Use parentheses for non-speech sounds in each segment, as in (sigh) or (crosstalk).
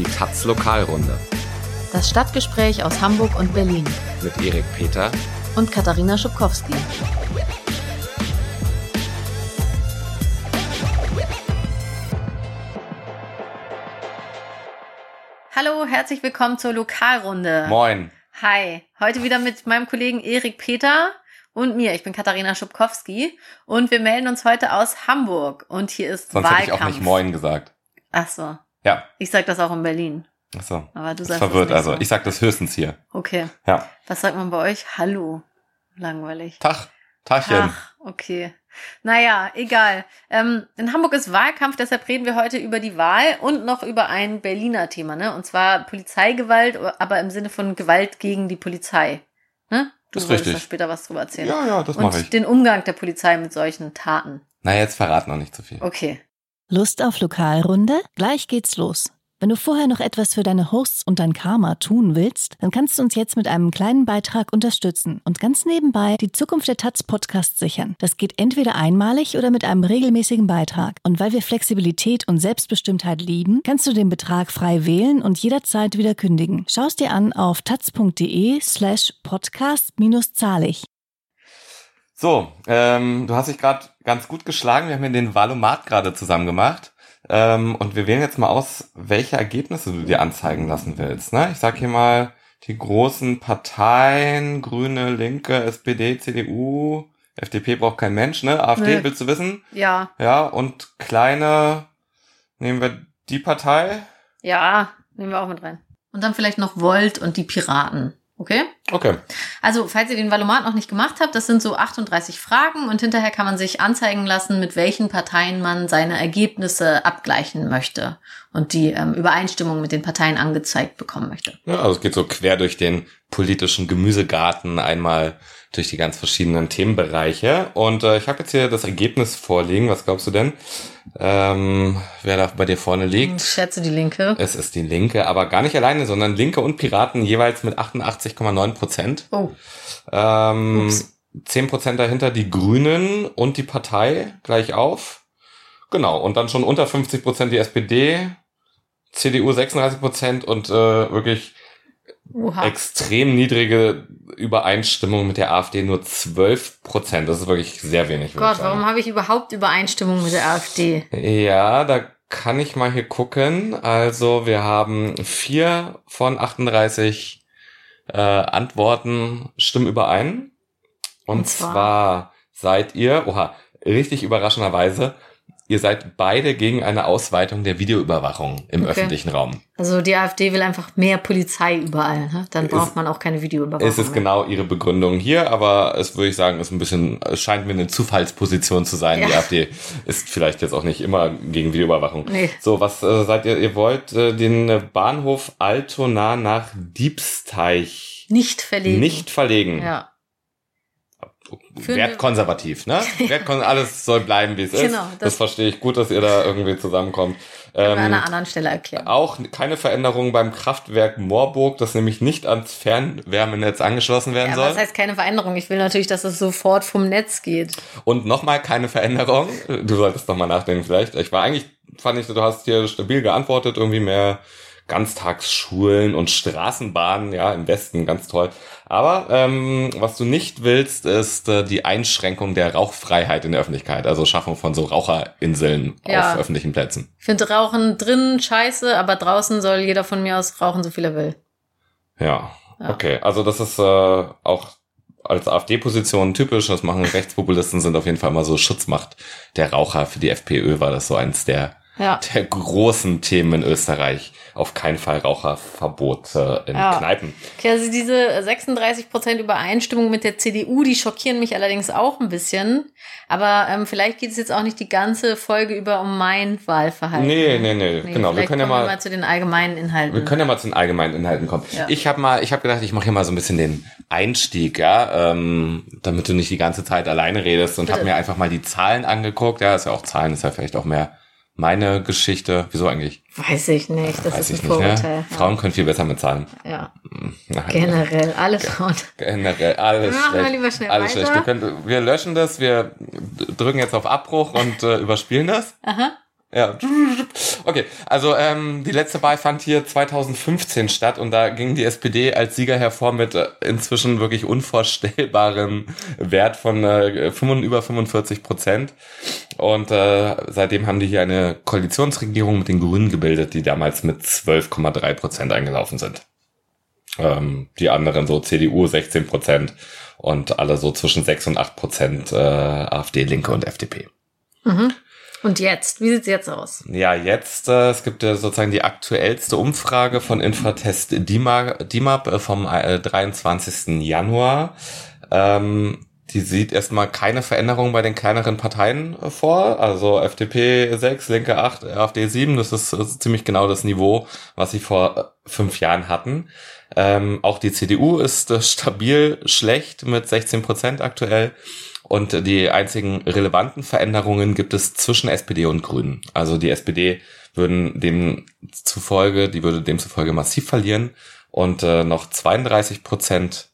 Die Taz Lokalrunde Das Stadtgespräch aus Hamburg und Berlin mit Erik Peter und Katharina Schubkowski. Hallo, herzlich willkommen zur Lokalrunde. Moin. Hi, heute wieder mit meinem Kollegen Erik Peter und mir. Ich bin Katharina Schubkowski und wir melden uns heute aus Hamburg und hier ist Sonst Wahlkampf. hätte ich auch nicht Moin gesagt. Ach so, Ja, ich sag das auch in Berlin. achso. Aber du Das sagst verwirrt es nicht also. so. Ich sag das höchstens hier. Okay, Ja. was sagt man bei euch? Hallo. Langweilig. Tag. Tagchen. Ach, okay. Naja, egal. Ähm, in Hamburg ist Wahlkampf, deshalb reden wir heute über die Wahl und noch über ein Berliner Thema, ne? Und zwar Polizeigewalt, aber im Sinne von Gewalt gegen die Polizei. Ne? Du Ist wolltest richtig. da später was drüber erzählen. Ja, ja, das und mache ich. den Umgang der Polizei mit solchen Taten. Na, jetzt verrat noch nicht zu viel. Okay. Lust auf Lokalrunde? Gleich geht's los. Wenn du vorher noch etwas für deine Hosts und dein Karma tun willst, dann kannst du uns jetzt mit einem kleinen Beitrag unterstützen und ganz nebenbei die Zukunft der Taz Podcast sichern. Das geht entweder einmalig oder mit einem regelmäßigen Beitrag. Und weil wir Flexibilität und Selbstbestimmtheit lieben, kannst du den Betrag frei wählen und jederzeit wieder kündigen. Schau es dir an auf taz.de slash podcast minus zahlig. So, ähm, du hast dich gerade ganz gut geschlagen. Wir haben hier den Valomat gerade zusammen gemacht. Ähm, und wir wählen jetzt mal aus, welche Ergebnisse du dir anzeigen lassen willst. Ne? Ich sag hier mal die großen Parteien, Grüne, Linke, SPD, CDU, FDP braucht kein Mensch, ne? AfD, Nee. willst du wissen? Ja, Ja, und kleine, nehmen wir die Partei. ja, nehmen wir auch mit rein. Und dann vielleicht noch Volt und die Piraten. Okay? Okay. Also, falls ihr den Valomat noch nicht gemacht habt, das sind so 38 Fragen und hinterher kann man sich anzeigen lassen, mit welchen Parteien man seine Ergebnisse abgleichen möchte und die ähm, Übereinstimmung mit den Parteien angezeigt bekommen möchte. Ja, also es geht so quer durch den politischen Gemüsegarten, einmal durch die ganz verschiedenen Themenbereiche. Und äh, ich habe jetzt hier das Ergebnis vorliegen. Was glaubst du denn, ähm, wer da bei dir vorne Ich liegt? schätze die Linke. Es ist die Linke, aber gar nicht alleine, sondern Linke und Piraten jeweils mit 88,9 Prozent. Oh, Ähm, Ups. 10 Prozent dahinter die Grünen und die Partei gleich auf. Genau, und dann schon unter 50 Prozent die SPD, CDU 36 Prozent und äh, wirklich oha. extrem niedrige Übereinstimmung mit der AfD, nur 12 Prozent. Das ist wirklich sehr wenig. Gott, warum habe ich überhaupt Übereinstimmung mit der AfD? Ja, da kann ich mal hier gucken. Also wir haben vier von 38 äh, Antworten stimmen überein. Und, Und zwar? zwar seid ihr, oha, richtig überraschenderweise, ihr seid beide gegen eine Ausweitung der Videoüberwachung im Okay. öffentlichen Raum. Also die AfD will einfach mehr Polizei überall. Ne? Dann braucht man auch keine Videoüberwachung. Es ist mehr. genau ihre Begründung hier, aber es würde ich sagen, ist ein bisschen, es scheint mir eine Zufallsposition zu sein. Die Ja. AfD ist vielleicht jetzt auch nicht immer gegen Videoüberwachung. Nee. So, was äh, seid ihr? Ihr wollt äh, den Bahnhof Altona nach Diebsteich Nicht verlegen. nicht verlegen. Ja. Wertkonservativ, ne? (laughs) Wertkon alles soll bleiben, wie es ist. Genau, Das, das- verstehe ich gut, dass ihr da irgendwie zusammenkommt. An Ähm, einer anderen Stelle erklären. auch keine Veränderung beim Kraftwerk Moorburg, das nämlich nicht ans Fernwärmenetz angeschlossen werden Ja, soll. das heißt keine Veränderung. Ich will natürlich, dass es sofort vom Netz geht. Und nochmal keine Veränderung. Du solltest noch mal nachdenken vielleicht. Ich war eigentlich, fand ich, du hast hier stabil geantwortet, irgendwie mehr Ganztagsschulen und Straßenbahnen, ja, im Westen, ganz toll. Aber ähm, was du nicht willst, ist äh, die Einschränkung der Rauchfreiheit in der Öffentlichkeit, also Schaffung von so Raucherinseln Ja. auf öffentlichen Plätzen. Ich finde Rauchen drinnen scheiße, aber draußen soll jeder von mir aus rauchen, so viel er will. Ja, Ja. okay. Also das ist äh, auch als AfD-Position typisch. Das machen Rechtspopulisten, sind auf jeden Fall mal so Schutzmacht der Raucher. Für die FPÖ war das so eins der Ja. der großen Themen in Österreich. Auf keinen Fall Raucherverbot äh, in Ja. Kneipen. Okay, also diese 36% Übereinstimmung mit der CDU, die schockieren mich allerdings auch ein bisschen. Aber ähm, vielleicht geht es jetzt auch nicht die ganze Folge über um mein Wahlverhalten. Nee, nee, nee, genau. Wir können ja mal, wir mal zu den allgemeinen Inhalten. wir können ja mal zu den allgemeinen Inhalten kommen. Ja. Ich habe mal, ich habe gedacht, ich mache hier mal so ein bisschen den Einstieg, ja, ähm, damit du nicht die ganze Zeit alleine redest und habe mir einfach mal die Zahlen angeguckt. Ja, ist ja auch Zahlen, ist ja vielleicht auch mehr meine Geschichte. Wieso eigentlich? Weiß ich nicht, das Weiß ist ein nicht. Vorurteil. Ne? Frauen können viel besser mit Zahlen. Ja, Nein. generell, alle Frauen. Generell alles Machen wir schlecht. lieber schnell alles weiter. schlecht. Wir, können, wir löschen das, wir drücken jetzt auf Abbruch und äh, überspielen das. Aha. Ja. Okay, also ähm, die letzte Wahl fand hier 2015 statt und da ging die SPD als Sieger hervor mit äh, inzwischen wirklich unvorstellbarem (laughs) Wert von äh, 5, über 45 Prozent. Und äh, seitdem haben die hier eine Koalitionsregierung mit den Grünen gebildet, die damals mit 12,3 Prozent eingelaufen sind. Ähm, die anderen so CDU 16 Prozent und alle so zwischen 6 und 8 Prozent äh, AfD, Linke und FDP. Mhm. Und jetzt? Wie sieht's jetzt aus? Ja, jetzt, äh, es gibt ja sozusagen die aktuellste Umfrage von Infratest DIMAP äh, vom äh, 23. Januar. Ähm, die sieht erstmal keine Veränderung bei den kleineren Parteien äh, vor. Also FDP 6, Linke 8, AfD 7. Das ist, das ist ziemlich genau das Niveau, was sie vor äh, fünf Jahren hatten. Ähm, auch die CDU ist äh, stabil schlecht mit 16 Prozent aktuell. Und die einzigen relevanten Veränderungen gibt es zwischen SPD und Grünen. Also die SPD würden dem zufolge, die würde demzufolge massiv verlieren und äh, noch 32 Prozent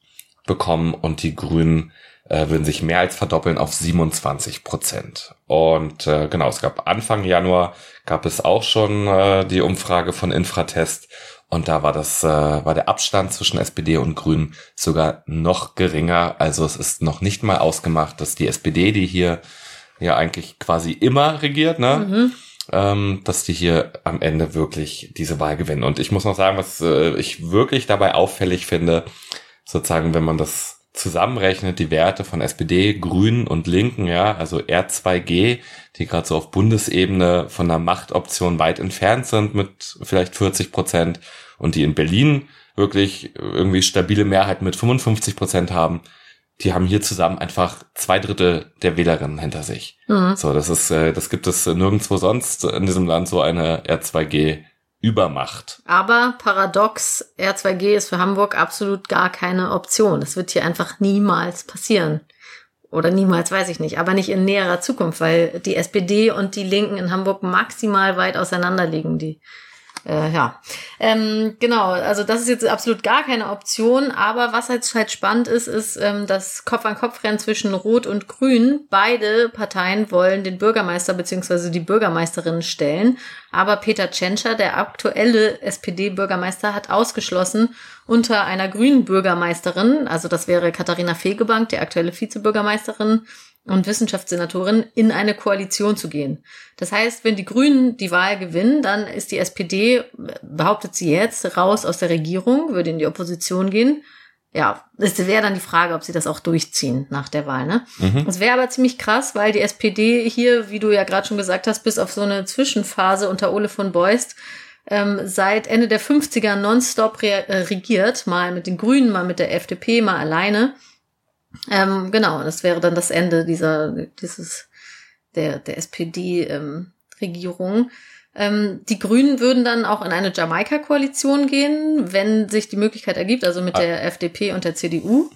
bekommen und die Grünen äh, würden sich mehr als verdoppeln auf 27 Prozent. Und äh, genau, es gab Anfang Januar gab es auch schon äh, die Umfrage von Infratest und da war das, äh, war der Abstand zwischen SPD und Grünen sogar noch geringer. Also es ist noch nicht mal ausgemacht, dass die SPD, die hier ja eigentlich quasi immer regiert, ne? Mhm. Ähm, dass die hier am Ende wirklich diese Wahl gewinnen. Und ich muss noch sagen, was äh, ich wirklich dabei auffällig finde, sozusagen, wenn man das zusammenrechnet, die Werte von SPD, Grünen und Linken, ja, also R2G, die gerade so auf Bundesebene von der Machtoption weit entfernt sind mit vielleicht 40 Prozent und die in Berlin wirklich irgendwie stabile Mehrheit mit 55 Prozent haben, die haben hier zusammen einfach zwei Drittel der Wählerinnen hinter sich. Mhm. So, das ist, äh, das gibt es nirgendwo sonst in diesem Land so eine R2G Übermacht. Aber paradox, R2G ist für Hamburg absolut gar keine Option. Das wird hier einfach niemals passieren. Oder niemals, weiß ich nicht, aber nicht in näherer Zukunft, weil die SPD und die Linken in Hamburg maximal weit auseinander liegen. Die äh, ja, ähm, genau. Also das ist jetzt absolut gar keine Option. Aber was halt, halt spannend ist, ist ähm, das Kopf-an-Kopf-Rennen zwischen Rot und Grün. Beide Parteien wollen den Bürgermeister beziehungsweise die Bürgermeisterin stellen. Aber Peter Tschentscher, der aktuelle SPD-Bürgermeister, hat ausgeschlossen, unter einer grünen Bürgermeisterin, also das wäre Katharina Fegebank, die aktuelle Vizebürgermeisterin, und Wissenschaftssenatorin in eine Koalition zu gehen. Das heißt, wenn die Grünen die Wahl gewinnen, dann ist die SPD, behauptet sie jetzt, raus aus der Regierung, würde in die Opposition gehen. Ja, es wäre dann die Frage, ob sie das auch durchziehen nach der Wahl. Ne? Mhm. Das wäre aber ziemlich krass, weil die SPD hier, wie du ja gerade schon gesagt hast, bis auf so eine Zwischenphase unter Ole von Beust ähm, seit Ende der 50er nonstop äh, regiert, mal mit den Grünen, mal mit der FDP, mal alleine. Ähm, genau, das wäre dann das Ende dieser, dieses, der, der SPD-Regierung. Ähm, ähm, die Grünen würden dann auch in eine Jamaika-Koalition gehen, wenn sich die Möglichkeit ergibt, also mit ah. der FDP und der CDU.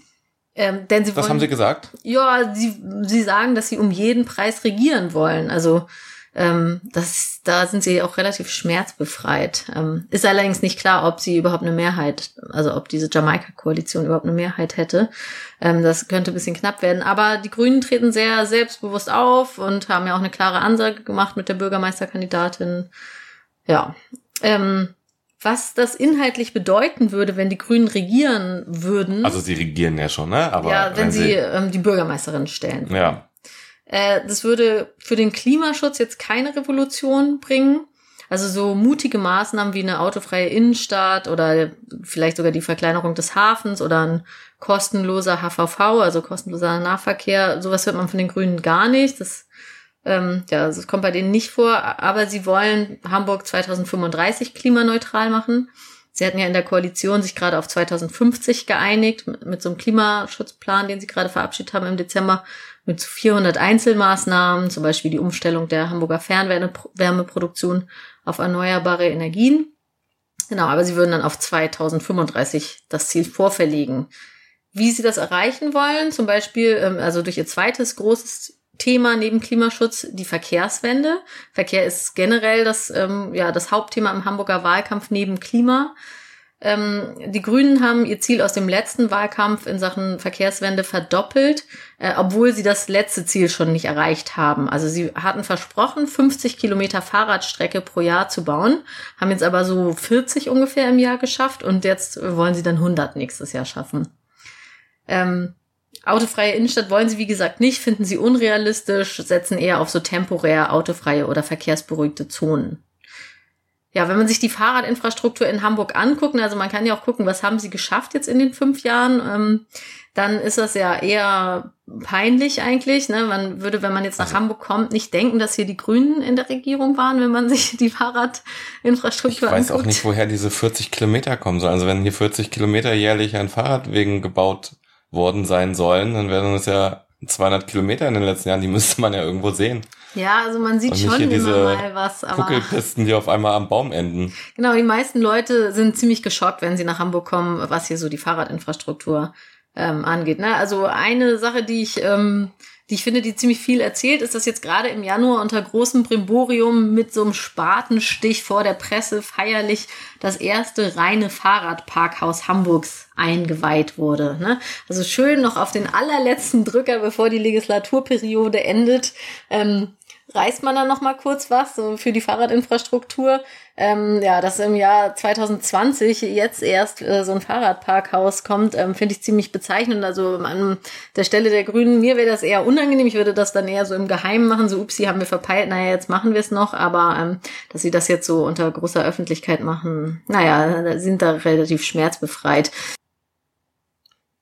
Ähm, denn sie Was wollen, haben sie gesagt? Ja, sie, sie sagen, dass sie um jeden Preis regieren wollen. Also ähm, das, da sind sie auch relativ schmerzbefreit. Ähm, ist allerdings nicht klar, ob sie überhaupt eine Mehrheit, also ob diese Jamaika-Koalition überhaupt eine Mehrheit hätte. Ähm, das könnte ein bisschen knapp werden. Aber die Grünen treten sehr selbstbewusst auf und haben ja auch eine klare Ansage gemacht mit der Bürgermeisterkandidatin. Ja. Ähm, was das inhaltlich bedeuten würde, wenn die Grünen regieren würden. Also sie regieren ja schon, ne? Aber ja, wenn, wenn sie, sie ähm, die Bürgermeisterin stellen. Ja. Äh, das würde für den Klimaschutz jetzt keine Revolution bringen. Also so mutige Maßnahmen wie eine autofreie Innenstadt oder vielleicht sogar die Verkleinerung des Hafens oder ein kostenloser HVV, also kostenloser Nahverkehr, sowas hört man von den Grünen gar nicht. Das, ähm, ja, das kommt bei denen nicht vor. Aber sie wollen Hamburg 2035 klimaneutral machen. Sie hatten ja in der Koalition sich gerade auf 2050 geeinigt mit, mit so einem Klimaschutzplan, den sie gerade verabschiedet haben im Dezember mit 400 Einzelmaßnahmen, zum Beispiel die Umstellung der Hamburger Fernwärmeproduktion auf erneuerbare Energien. Genau, aber sie würden dann auf 2035 das Ziel vorverlegen. Wie sie das erreichen wollen, zum Beispiel, ähm, also durch ihr zweites großes Thema neben Klimaschutz, die Verkehrswende. Verkehr ist generell das, ähm, ja, das Hauptthema im Hamburger Wahlkampf neben Klima. Ähm, die Grünen haben ihr Ziel aus dem letzten Wahlkampf in Sachen Verkehrswende verdoppelt, äh, obwohl sie das letzte Ziel schon nicht erreicht haben. Also sie hatten versprochen, 50 Kilometer Fahrradstrecke pro Jahr zu bauen, haben jetzt aber so 40 ungefähr im Jahr geschafft und jetzt wollen sie dann 100 nächstes Jahr schaffen. Ähm, autofreie Innenstadt wollen sie, wie gesagt, nicht, finden sie unrealistisch, setzen eher auf so temporär autofreie oder verkehrsberuhigte Zonen ja, wenn man sich die Fahrradinfrastruktur in Hamburg anguckt, also man kann ja auch gucken, was haben sie geschafft jetzt in den fünf Jahren, ähm, dann ist das ja eher peinlich eigentlich. Ne? Man würde, wenn man jetzt nach also, Hamburg kommt, nicht denken, dass hier die Grünen in der Regierung waren, wenn man (laughs) sich die Fahrradinfrastruktur anguckt. Ich weiß auch nicht, woher diese 40 Kilometer kommen sollen. Also wenn hier 40 Kilometer jährlich an Fahrradwegen gebaut worden sein sollen, dann wären das ja 200 Kilometer in den letzten Jahren, die müsste man ja irgendwo sehen. Ja, also man sieht schon immer mal was. Aber Kuckelpisten, die auf einmal am Baum enden. Genau, die meisten Leute sind ziemlich geschockt, wenn sie nach Hamburg kommen, was hier so die Fahrradinfrastruktur ähm, angeht. Ne? Also eine Sache, die ich ähm, die ich finde, die ziemlich viel erzählt, ist, dass jetzt gerade im Januar unter großem Brimborium mit so einem Spatenstich vor der Presse feierlich das erste reine Fahrradparkhaus Hamburgs eingeweiht wurde. Ne? Also schön noch auf den allerletzten Drücker, bevor die Legislaturperiode endet, ähm, reißt man dann noch mal kurz was so für die Fahrradinfrastruktur. Ähm, ja, dass im Jahr 2020 jetzt erst äh, so ein Fahrradparkhaus kommt, ähm, finde ich ziemlich bezeichnend. Also an der Stelle der Grünen, mir wäre das eher unangenehm. Ich würde das dann eher so im Geheimen machen. So, upsie, haben wir verpeilt. Naja, jetzt machen wir es noch. Aber ähm, dass sie das jetzt so unter großer Öffentlichkeit machen, naja, sind da relativ schmerzbefreit.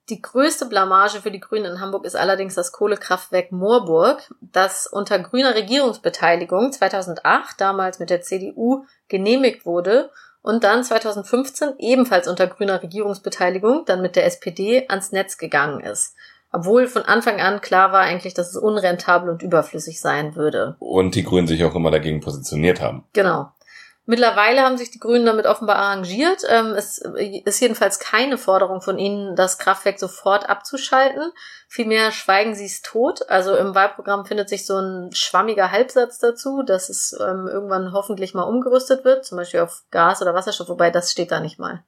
Die größte Blamage für die Grünen in Hamburg ist allerdings das Kohlekraftwerk Moorburg, das unter grüner Regierungsbeteiligung 2008 damals mit der CDU genehmigt wurde und dann 2015 ebenfalls unter grüner Regierungsbeteiligung dann mit der SPD ans Netz gegangen ist. Obwohl von Anfang an klar war eigentlich, dass es unrentabel und überflüssig sein würde. Und die Grünen sich auch immer dagegen positioniert haben. Genau. Mittlerweile haben sich die Grünen damit offenbar arrangiert. Ähm, es ist jedenfalls keine Forderung von ihnen, das Kraftwerk sofort abzuschalten. Vielmehr schweigen sie es tot. Also im Wahlprogramm findet sich so ein schwammiger Halbsatz dazu, dass es ähm, irgendwann hoffentlich mal umgerüstet wird, zum Beispiel auf Gas oder Wasserstoff, wobei das steht da nicht mal.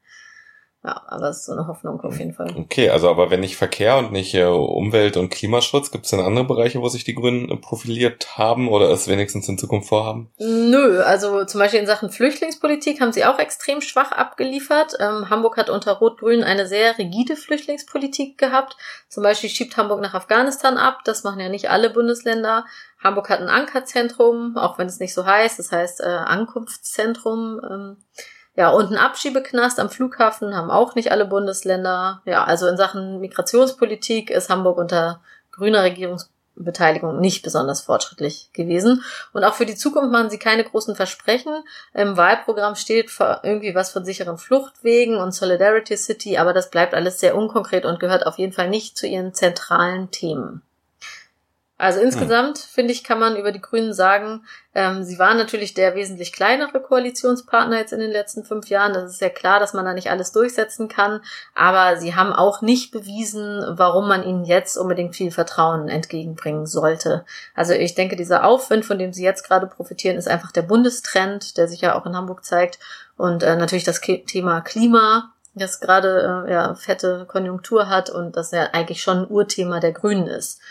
Ja, aber das ist so eine Hoffnung auf jeden Fall. Okay, also aber wenn nicht Verkehr und nicht äh, Umwelt- und Klimaschutz, gibt es denn andere Bereiche, wo sich die Grünen äh, profiliert haben oder es wenigstens in Zukunft vorhaben? Nö, also zum Beispiel in Sachen Flüchtlingspolitik haben sie auch extrem schwach abgeliefert. Ähm, Hamburg hat unter Rot-Grün eine sehr rigide Flüchtlingspolitik gehabt. Zum Beispiel schiebt Hamburg nach Afghanistan ab. Das machen ja nicht alle Bundesländer. Hamburg hat ein Ankerzentrum, auch wenn es nicht so heißt. Das heißt äh, Ankunftszentrum. Ähm, ja, und ein Abschiebeknast am Flughafen haben auch nicht alle Bundesländer. Ja, also in Sachen Migrationspolitik ist Hamburg unter grüner Regierungsbeteiligung nicht besonders fortschrittlich gewesen. Und auch für die Zukunft machen sie keine großen Versprechen. Im Wahlprogramm steht irgendwie was von sicheren Fluchtwegen und Solidarity City, aber das bleibt alles sehr unkonkret und gehört auf jeden Fall nicht zu ihren zentralen Themen. Also insgesamt, hm. finde ich, kann man über die Grünen sagen, ähm, sie waren natürlich der wesentlich kleinere Koalitionspartner jetzt in den letzten fünf Jahren. Das ist ja klar, dass man da nicht alles durchsetzen kann. Aber sie haben auch nicht bewiesen, warum man ihnen jetzt unbedingt viel Vertrauen entgegenbringen sollte. Also ich denke, dieser Aufwind, von dem sie jetzt gerade profitieren, ist einfach der Bundestrend, der sich ja auch in Hamburg zeigt. Und äh, natürlich das Thema Klima, das gerade äh, ja, fette Konjunktur hat und das ja eigentlich schon ein Urthema der Grünen ist.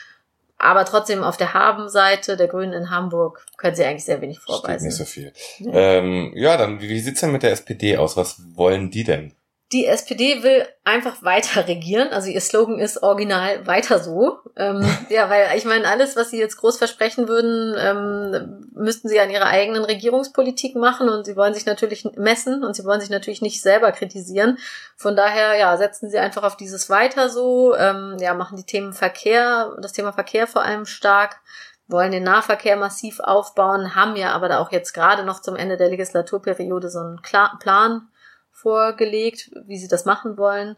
Aber trotzdem auf der Habenseite der Grünen in Hamburg können sie eigentlich sehr wenig vorweisen. Steht nicht so viel. Ja, ähm, ja dann wie sieht's denn mit der SPD aus? Was wollen die denn? Die SPD will einfach weiter (laughs) regieren. Also ihr Slogan ist original weiter so. Ähm, (laughs) ja, weil ich meine, alles, was sie jetzt groß versprechen würden, ähm, müssten sie an ihrer eigenen Regierungspolitik machen und sie wollen sich natürlich messen und sie wollen sich natürlich nicht selber kritisieren. Von daher, ja, setzen sie einfach auf dieses weiter so, ähm, ja, machen die Themen Verkehr, das Thema Verkehr vor allem stark wollen den Nahverkehr massiv aufbauen, haben ja aber da auch jetzt gerade noch zum Ende der Legislaturperiode so einen Plan vorgelegt, wie sie das machen wollen.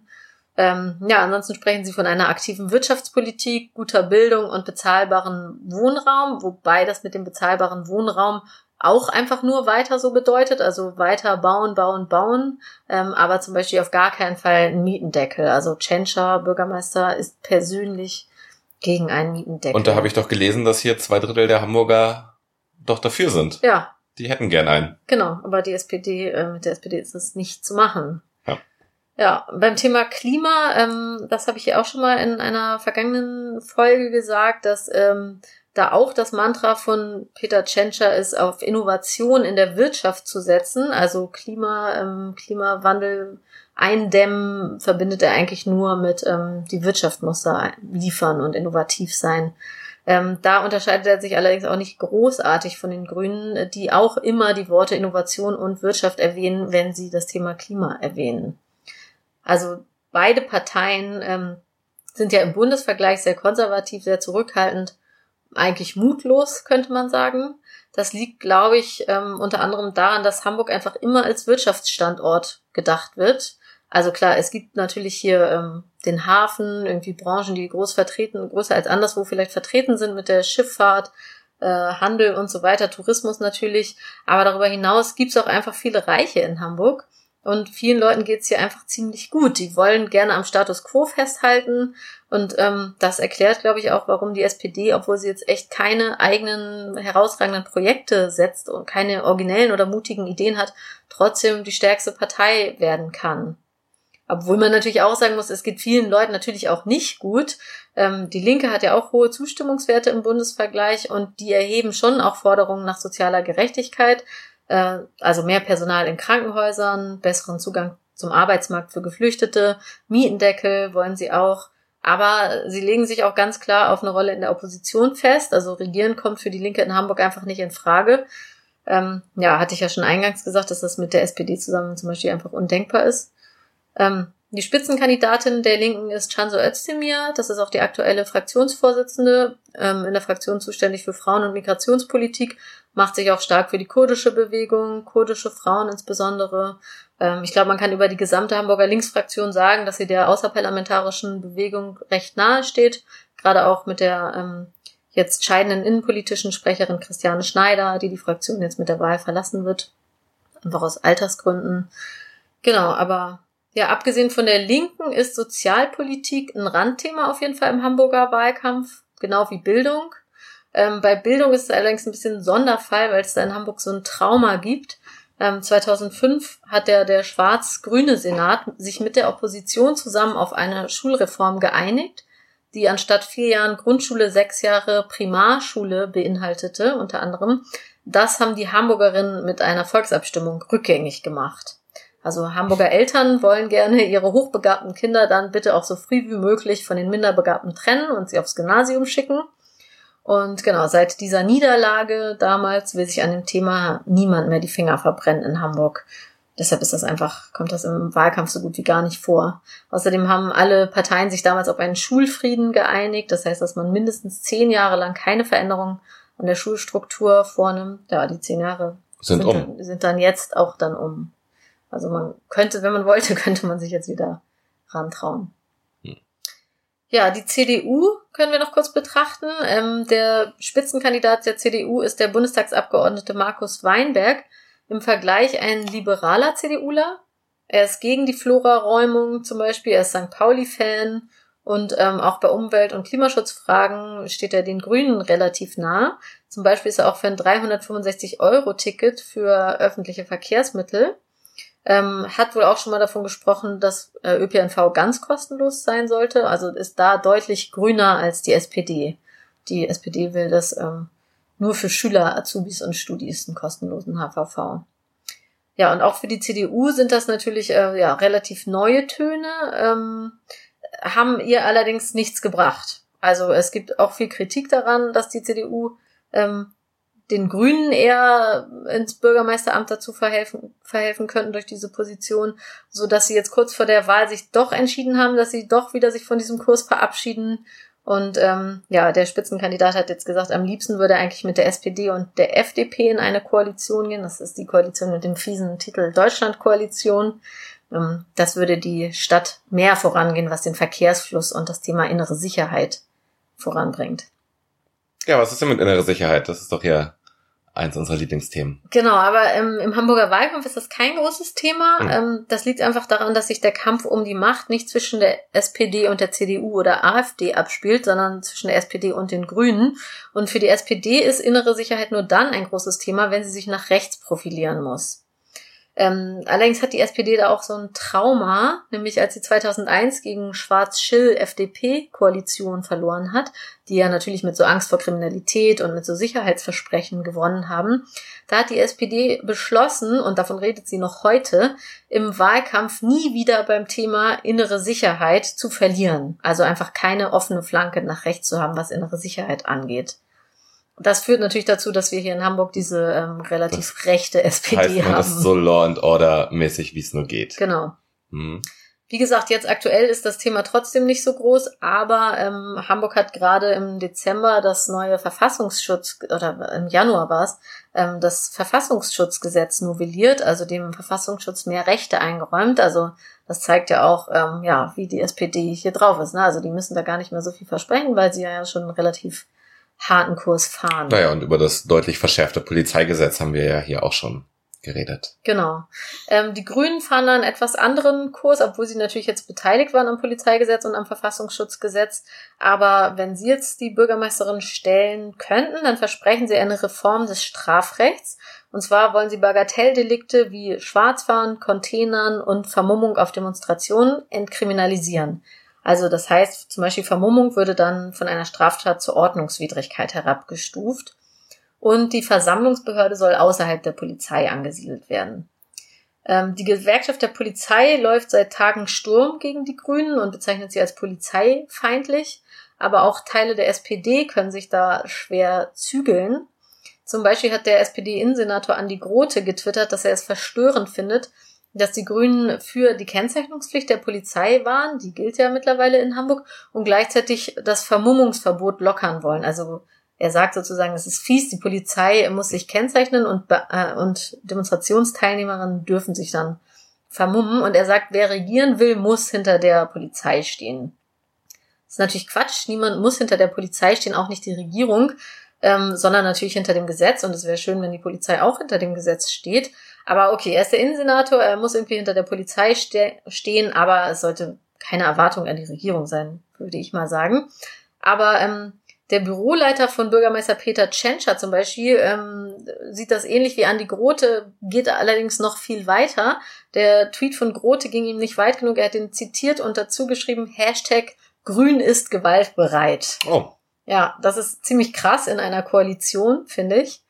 Ähm, ja, ansonsten sprechen sie von einer aktiven Wirtschaftspolitik, guter Bildung und bezahlbaren Wohnraum, wobei das mit dem bezahlbaren Wohnraum auch einfach nur weiter so bedeutet, also weiter bauen, bauen, bauen, ähm, aber zum Beispiel auf gar keinen Fall ein Mietendeckel. Also Tschentscher, Bürgermeister, ist persönlich gegen einen Mietendeckel. Und da habe ich doch gelesen, dass hier zwei Drittel der Hamburger doch dafür sind. Ja, die hätten gern einen. Genau, aber die SPD, äh, mit der SPD ist es nicht zu machen. Ja. Ja, beim Thema Klima, ähm, das habe ich ja auch schon mal in einer vergangenen Folge gesagt, dass ähm, da auch das Mantra von Peter Tschentscher ist, auf Innovation in der Wirtschaft zu setzen. Also Klima, ähm, Klimawandel eindämmen verbindet er eigentlich nur mit ähm, die Wirtschaft muss da liefern und innovativ sein. Ähm, da unterscheidet er sich allerdings auch nicht großartig von den Grünen, die auch immer die Worte Innovation und Wirtschaft erwähnen, wenn sie das Thema Klima erwähnen. Also beide Parteien ähm, sind ja im Bundesvergleich sehr konservativ, sehr zurückhaltend, eigentlich mutlos, könnte man sagen. Das liegt, glaube ich, ähm, unter anderem daran, dass Hamburg einfach immer als Wirtschaftsstandort gedacht wird. Also klar, es gibt natürlich hier ähm, den Hafen, irgendwie Branchen, die groß vertreten, größer als anderswo vielleicht vertreten sind mit der Schifffahrt, äh, Handel und so weiter, Tourismus natürlich. Aber darüber hinaus gibt's auch einfach viele Reiche in Hamburg. Und vielen Leuten geht's hier einfach ziemlich gut. Die wollen gerne am Status quo festhalten. Und ähm, das erklärt, glaube ich, auch, warum die SPD, obwohl sie jetzt echt keine eigenen herausragenden Projekte setzt und keine originellen oder mutigen Ideen hat, trotzdem die stärkste Partei werden kann. Obwohl man natürlich auch sagen muss, es geht vielen Leuten natürlich auch nicht gut. Ähm, die Linke hat ja auch hohe Zustimmungswerte im Bundesvergleich und die erheben schon auch Forderungen nach sozialer Gerechtigkeit. Äh, also mehr Personal in Krankenhäusern, besseren Zugang zum Arbeitsmarkt für Geflüchtete, Mietendeckel wollen sie auch. Aber sie legen sich auch ganz klar auf eine Rolle in der Opposition fest. Also regieren kommt für die Linke in Hamburg einfach nicht in Frage. Ähm, ja, hatte ich ja schon eingangs gesagt, dass das mit der SPD zusammen zum Beispiel einfach undenkbar ist. Ähm, die Spitzenkandidatin der Linken ist Chanso Özdemir. Das ist auch die aktuelle Fraktionsvorsitzende, ähm, in der Fraktion zuständig für Frauen- und Migrationspolitik, macht sich auch stark für die kurdische Bewegung, kurdische Frauen insbesondere. Ähm, ich glaube, man kann über die gesamte Hamburger Linksfraktion sagen, dass sie der außerparlamentarischen Bewegung recht nahe steht, gerade auch mit der ähm, jetzt scheidenden innenpolitischen Sprecherin Christiane Schneider, die die Fraktion jetzt mit der Wahl verlassen wird, einfach aus Altersgründen. Genau, aber ja, abgesehen von der Linken ist Sozialpolitik ein Randthema auf jeden Fall im Hamburger Wahlkampf, genau wie Bildung. Ähm, bei Bildung ist es allerdings ein bisschen ein Sonderfall, weil es da in Hamburg so ein Trauma gibt. Ähm, 2005 hat der, der schwarz-grüne Senat sich mit der Opposition zusammen auf eine Schulreform geeinigt, die anstatt vier Jahren Grundschule sechs Jahre Primarschule beinhaltete, unter anderem. Das haben die Hamburgerinnen mit einer Volksabstimmung rückgängig gemacht. Also Hamburger Eltern wollen gerne ihre hochbegabten Kinder dann bitte auch so früh wie möglich von den minderbegabten trennen und sie aufs Gymnasium schicken. Und genau, seit dieser Niederlage damals will sich an dem Thema niemand mehr die Finger verbrennen in Hamburg. Deshalb ist das einfach, kommt das im Wahlkampf so gut wie gar nicht vor. Außerdem haben alle Parteien sich damals auf einen Schulfrieden geeinigt. Das heißt, dass man mindestens zehn Jahre lang keine Veränderung an der Schulstruktur vornimmt. Ja, die zehn Jahre sind, sind um. sind dann jetzt auch dann um. Also man könnte, wenn man wollte, (laughs) könnte man sich jetzt wieder rantrauen. Hm. Ja, die CDU können wir noch kurz betrachten. Ähm, der Spitzenkandidat der CDU ist der Bundestagsabgeordnete Markus Weinberg. Im Vergleich ein liberaler CDUler. Er ist gegen die Flora-Räumung zum Beispiel. Er ist St. Pauli-Fan und ähm, auch bei Umwelt- und Klimaschutzfragen steht er den Grünen relativ nah. Zum Beispiel ist er auch für ein 365-Euro-Ticket für öffentliche Verkehrsmittel ähm, hat wohl auch schon mal davon gesprochen, dass äh, ÖPNV ganz kostenlos sein sollte. Also ist da deutlich grüner als die SPD. Die SPD will das ähm, nur für Schüler, Azubis und Studis einen kostenlosen HVV. Ja, und auch für die CDU sind das natürlich äh, ja, relativ neue Töne, ähm, haben ihr allerdings nichts gebracht. Also es gibt auch viel Kritik daran, dass die CDU ähm, den Grünen eher ins Bürgermeisteramt dazu verhelfen, verhelfen könnten durch diese Position, so dass sie jetzt kurz vor der Wahl sich doch entschieden haben, dass sie doch wieder sich von diesem Kurs verabschieden. Und ähm, ja, der Spitzenkandidat hat jetzt gesagt, am liebsten würde er eigentlich mit der SPD und der FDP in eine Koalition gehen. Das ist die Koalition mit dem fiesen Titel Deutschlandkoalition. Ähm, das würde die Stadt mehr vorangehen, was den Verkehrsfluss und das Thema innere Sicherheit voranbringt. Ja, was ist denn mit innerer Sicherheit? Das ist doch ja eins unserer Lieblingsthemen. Genau, aber ähm, im Hamburger Wahlkampf ist das kein großes Thema. Mhm. Ähm, das liegt einfach daran, dass sich der Kampf um die Macht nicht zwischen der SPD und der CDU oder AfD abspielt, sondern zwischen der SPD und den Grünen. Und für die SPD ist innere Sicherheit nur dann ein großes Thema, wenn sie sich nach rechts profilieren muss. Ähm, allerdings hat die SPD da auch so ein Trauma, nämlich als sie 2001 gegen Schwarz-Schill-FDP-Koalition verloren hat, die ja natürlich mit so Angst vor Kriminalität und mit so Sicherheitsversprechen gewonnen haben. Da hat die SPD beschlossen, und davon redet sie noch heute, im Wahlkampf nie wieder beim Thema innere Sicherheit zu verlieren. Also einfach keine offene Flanke nach rechts zu haben, was innere Sicherheit angeht. Das führt natürlich dazu, dass wir hier in Hamburg diese ähm, relativ das rechte SPD heißt, man haben. ist so Law and Order mäßig, wie es nur geht. Genau. Hm. Wie gesagt, jetzt aktuell ist das Thema trotzdem nicht so groß, aber ähm, Hamburg hat gerade im Dezember das neue Verfassungsschutz, oder im Januar war es, ähm, das Verfassungsschutzgesetz novelliert, also dem Verfassungsschutz mehr Rechte eingeräumt. Also das zeigt ja auch, ähm, ja, wie die SPD hier drauf ist. Ne? Also die müssen da gar nicht mehr so viel versprechen, weil sie ja schon relativ harten Kurs fahren. Naja, und über das deutlich verschärfte Polizeigesetz haben wir ja hier auch schon geredet. Genau. Ähm, die Grünen fahren da einen etwas anderen Kurs, obwohl sie natürlich jetzt beteiligt waren am Polizeigesetz und am Verfassungsschutzgesetz. Aber wenn sie jetzt die Bürgermeisterin stellen könnten, dann versprechen sie eine Reform des Strafrechts. Und zwar wollen sie Bagatelldelikte wie Schwarzfahren, Containern und Vermummung auf Demonstrationen entkriminalisieren. Also das heißt, zum Beispiel Vermummung würde dann von einer Straftat zur Ordnungswidrigkeit herabgestuft und die Versammlungsbehörde soll außerhalb der Polizei angesiedelt werden. Ähm, die Gewerkschaft der Polizei läuft seit Tagen Sturm gegen die Grünen und bezeichnet sie als polizeifeindlich, aber auch Teile der SPD können sich da schwer zügeln. Zum Beispiel hat der SPD-Innensenator Andi Grote getwittert, dass er es verstörend findet, dass die Grünen für die Kennzeichnungspflicht der Polizei waren, die gilt ja mittlerweile in Hamburg, und gleichzeitig das Vermummungsverbot lockern wollen. Also er sagt sozusagen, es ist fies, die Polizei muss sich kennzeichnen und, äh, und Demonstrationsteilnehmerinnen dürfen sich dann vermummen. Und er sagt, wer regieren will, muss hinter der Polizei stehen. Das ist natürlich Quatsch. Niemand muss hinter der Polizei stehen, auch nicht die Regierung, ähm, sondern natürlich hinter dem Gesetz. Und es wäre schön, wenn die Polizei auch hinter dem Gesetz steht. Aber okay, er ist der Innensenator, er muss irgendwie hinter der Polizei ste stehen, aber es sollte keine Erwartung an die Regierung sein, würde ich mal sagen. Aber ähm, der Büroleiter von Bürgermeister Peter Tschentscher zum Beispiel ähm, sieht das ähnlich wie Andi Grote, geht allerdings noch viel weiter. Der Tweet von Grote ging ihm nicht weit genug. Er hat ihn zitiert und dazu geschrieben, Hashtag Grün ist gewaltbereit. Oh. Ja, das ist ziemlich krass in einer Koalition, finde ich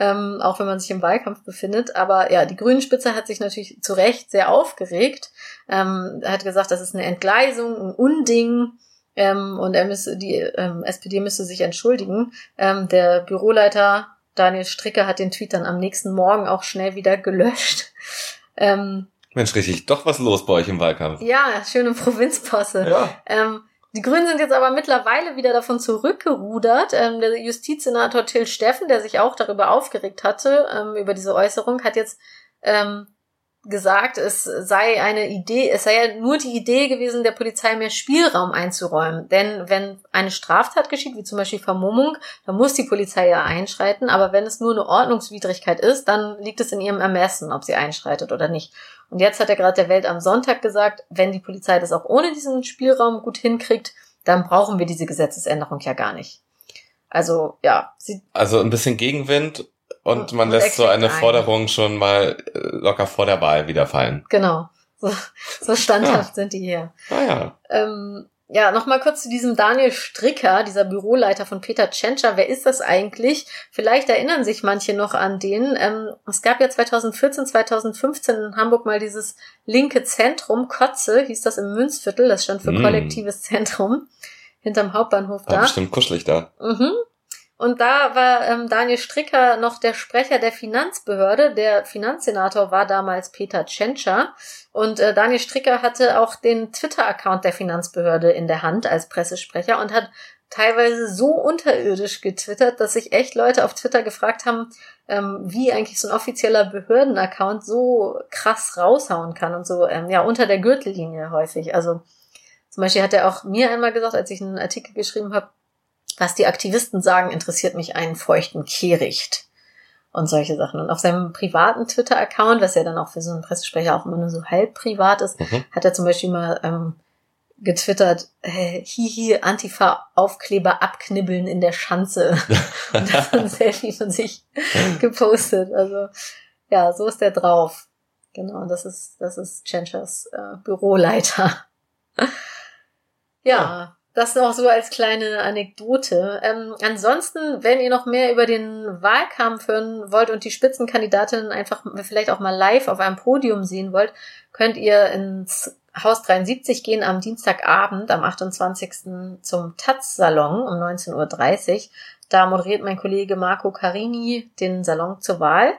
ähm, auch wenn man sich im Wahlkampf befindet. Aber ja, die Grünen-Spitze hat sich natürlich zu Recht sehr aufgeregt. Ähm, er hat gesagt, das ist eine Entgleisung, ein Unding. Ähm, und er müsse, die ähm, SPD müsste sich entschuldigen. Ähm, der Büroleiter Daniel Stricker hat den Tweet dann am nächsten Morgen auch schnell wieder gelöscht. Ähm, Mensch, richtig, doch was los bei euch im Wahlkampf. Ja, schöne Provinzposse. Ja. Ähm, die Grünen sind jetzt aber mittlerweile wieder davon zurückgerudert. Ähm, der Justizsenator Till Steffen, der sich auch darüber aufgeregt hatte, ähm, über diese Äußerung, hat jetzt ähm, gesagt, es sei eine Idee, es sei ja nur die Idee gewesen, der Polizei mehr Spielraum einzuräumen. Denn wenn eine Straftat geschieht, wie zum Beispiel Vermummung, dann muss die Polizei ja einschreiten. Aber wenn es nur eine Ordnungswidrigkeit ist, dann liegt es in ihrem Ermessen, ob sie einschreitet oder nicht. Und jetzt hat er gerade der Welt am Sonntag gesagt, wenn die Polizei das auch ohne diesen Spielraum gut hinkriegt, dann brauchen wir diese Gesetzesänderung ja gar nicht. Also ja. Sie also ein bisschen Gegenwind und, und man lässt so eine ein. Forderung schon mal äh, locker vor der Wahl wieder fallen. Genau. So, so (laughs) standhaft ja. sind die hier. Ah ja. Ähm, ja, nochmal kurz zu diesem Daniel Stricker, dieser Büroleiter von Peter Tschentscher. Wer ist das eigentlich? Vielleicht erinnern sich manche noch an den. Ähm, es gab ja 2014, 2015 in Hamburg mal dieses linke Zentrum, Kotze hieß das im Münzviertel, das stand für mm. kollektives Zentrum, hinterm Hauptbahnhof da. War bestimmt kuschelig da. Mhm. Und da war ähm, Daniel Stricker noch der Sprecher der Finanzbehörde. Der Finanzsenator war damals Peter Tschentscher. Und äh, Daniel Stricker hatte auch den Twitter-Account der Finanzbehörde in der Hand als Pressesprecher und hat teilweise so unterirdisch getwittert, dass sich echt Leute auf Twitter gefragt haben, ähm, wie eigentlich so ein offizieller Behördenaccount so krass raushauen kann und so, ähm, ja, unter der Gürtellinie häufig. Also zum Beispiel hat er auch mir einmal gesagt, als ich einen Artikel geschrieben habe, was die Aktivisten sagen, interessiert mich einen feuchten Kehricht. Und solche Sachen. Und auf seinem privaten Twitter-Account, was ja dann auch für so einen Pressesprecher auch immer nur so halb privat ist, mhm. hat er zum Beispiel mal ähm, getwittert, äh, hihi, Antifa-Aufkleber abknibbeln in der Schanze. (laughs) und hat ein Selfie von sich gepostet. Also, ja, so ist er drauf. Genau, das ist, das ist Chenchas äh, Büroleiter. ja, das noch so als kleine Anekdote. Ähm, ansonsten, wenn ihr noch mehr über den Wahlkampf hören wollt und die Spitzenkandidatinnen einfach vielleicht auch mal live auf einem Podium sehen wollt, könnt ihr ins Haus 73 gehen am Dienstagabend, am 28. zum Taz-Salon um 19.30 Uhr. Da moderiert mein Kollege Marco Carini den Salon zur Wahl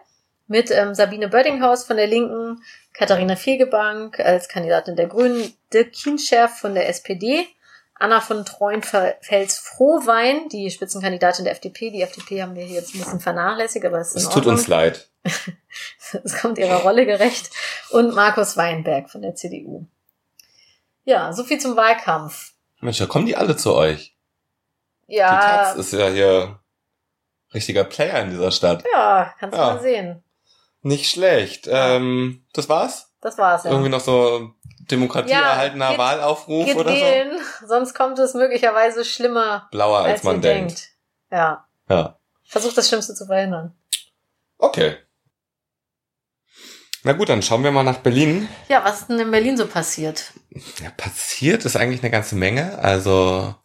mit ähm, Sabine Bördinghaus von der Linken, Katharina Fegebank als Kandidatin der Grünen, Dirk Kienscherf von der SPD, Anna von Treuenfels-Frohwein, die Spitzenkandidatin der FDP. Die FDP haben wir hier jetzt ein bisschen vernachlässigt, aber es ist Es tut uns leid. (laughs) es kommt ihrer Rolle gerecht. Und Markus Weinberg von der CDU. Ja, so viel zum Wahlkampf. Mensch, da kommen die alle zu euch. Die Ja, Taz ist ja hier richtiger Player in dieser Stadt. ja, kannst du Ja. mal sehen. Nicht schlecht. Ähm, das war's? Das war's ja. Irgendwie noch so demokratieerhaltener Ja, geht- Wahlaufruf Geht oder so? wählen, sonst kommt es möglicherweise schlimmer, Blauer als, als, man denkt. denkt. Ja, Ja. versucht das Schlimmste zu verhindern. Okay. Na gut, dann schauen wir mal nach Berlin. Ja, was ist denn in Berlin so passiert? Ja, passiert ist eigentlich eine ganze Menge. Also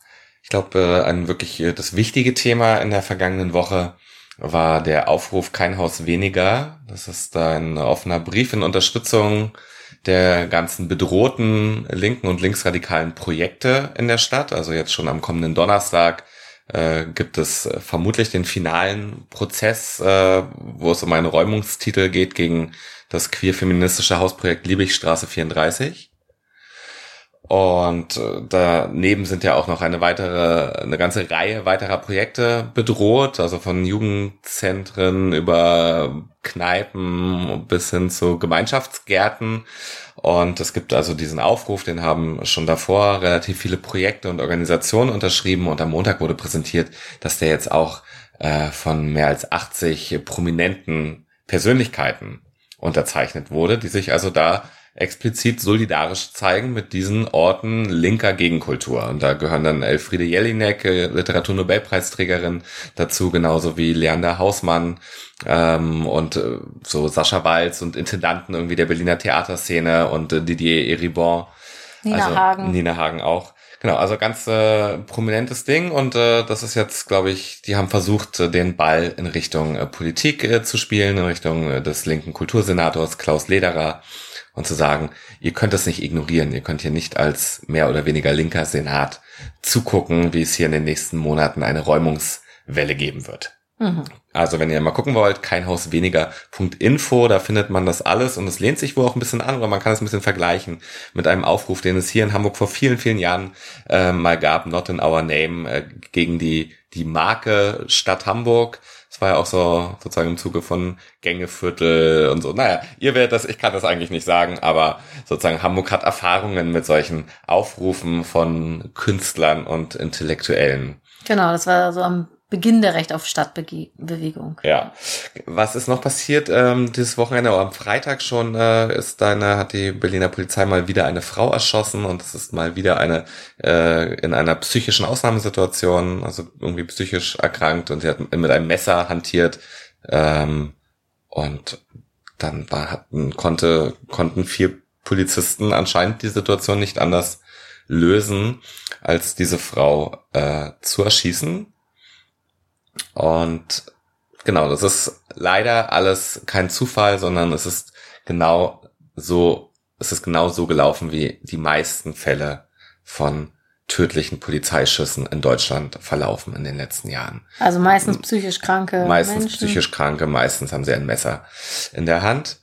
ich glaube, äh, ein wirklich äh, das wichtige Thema in der vergangenen Woche war der Aufruf Kein Haus weniger. Das ist ein offener Brief in Unterstützung der ganzen bedrohten linken und linksradikalen Projekte in der Stadt. Also jetzt schon am kommenden Donnerstag äh, gibt es vermutlich den finalen Prozess, äh, wo es um einen Räumungstitel geht gegen das queer-feministische Hausprojekt Liebigstraße 34. Und äh, daneben sind ja auch noch eine weitere, eine ganze Reihe weiterer Projekte bedroht, also von Jugendzentren über Kneipen bis hin zu Gemeinschaftsgärten. Und es gibt also diesen Aufruf, den haben schon davor relativ viele Projekte und Organisationen unterschrieben und am Montag wurde präsentiert, dass der jetzt auch äh, von mehr als 80 prominenten Persönlichkeiten unterzeichnet wurde, die sich also da explizit solidarisch zeigen mit diesen Orten linker Gegenkultur. Und da gehören dann Elfriede Jelinek, äh, Literaturnobelpreisträgerin, dazu, genauso wie Leander Hausmann ähm, und äh, so Sascha Walz und Intendanten irgendwie der Berliner Theaterszene und äh, Didier Eribon. Nina also, Hagen. Nina Hagen auch. Genau, also ganz äh, prominentes Ding und äh, das ist jetzt, glaube ich, die haben versucht, äh, den Ball in Richtung äh, Politik äh, zu spielen, in Richtung äh, des linken Kultursenators Klaus Lederer und zu sagen, ihr könnt das nicht ignorieren, ihr könnt hier nicht als mehr oder weniger linker Senat zugucken, wie es hier in den nächsten Monaten eine Räumungswelle geben wird. Mhm. Also wenn ihr mal gucken wollt, keinhausweniger.info, da findet man das alles und es lehnt sich wohl auch ein bisschen an oder man kann es ein bisschen vergleichen mit einem Aufruf, den es hier in Hamburg vor vielen, vielen Jahren äh, mal gab, Not in Our Name, äh, gegen die, die Marke Stadt Hamburg. Das war ja auch so sozusagen im Zuge von Gängeviertel und so. Naja, ihr werdet das, ich kann das eigentlich nicht sagen, aber sozusagen Hamburg hat Erfahrungen mit solchen Aufrufen von Künstlern und Intellektuellen. Genau, das war so am Beginn der Recht auf Stadtbewegung. Ja. Was ist noch passiert ähm, dieses Wochenende? Oder am Freitag schon äh, ist deine, hat die Berliner Polizei mal wieder eine Frau erschossen und es ist mal wieder eine äh, in einer psychischen Ausnahmesituation, also irgendwie psychisch erkrankt und sie hat mit einem Messer hantiert ähm, und dann war, hatten, konnte, konnten vier Polizisten anscheinend die Situation nicht anders lösen, als diese Frau äh, zu erschießen. Und genau, das ist leider alles kein Zufall, sondern es ist genau so, es ist genau so gelaufen, wie die meisten Fälle von tödlichen Polizeischüssen in Deutschland verlaufen in den letzten Jahren. Also meistens psychisch kranke Meistens Menschen. psychisch Kranke, meistens haben sie ein Messer in der Hand.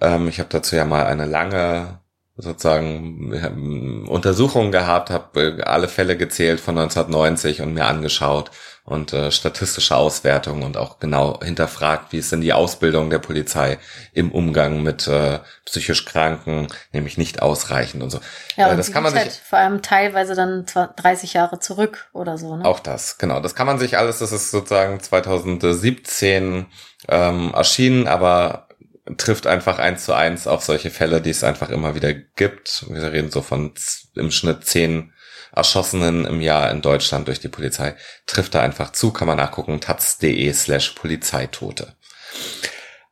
Ähm, ich habe dazu ja mal eine lange sozusagen ähm, Untersuchung gehabt, habe äh, alle Fälle gezählt von 1990 und mir angeschaut und äh, statistische Auswertungen und auch genau hinterfragt, wie ist denn die Ausbildung der Polizei im Umgang mit äh, psychisch Kranken, nämlich nicht ausreichend und so. Ja, Äh, und das kann man sich halt vor allem teilweise dann zwar 30 Jahre zurück oder so, ne? Auch das, genau. Das kann man sich alles, das ist sozusagen 2017 ähm, erschienen, aber trifft einfach eins zu eins auf solche Fälle, die es einfach immer wieder gibt. Wir reden so von im Schnitt zehn Erschossenen im Jahr in Deutschland durch die Polizei. Trifft da einfach zu, kann man nachgucken, taz.de slash Polizeitote.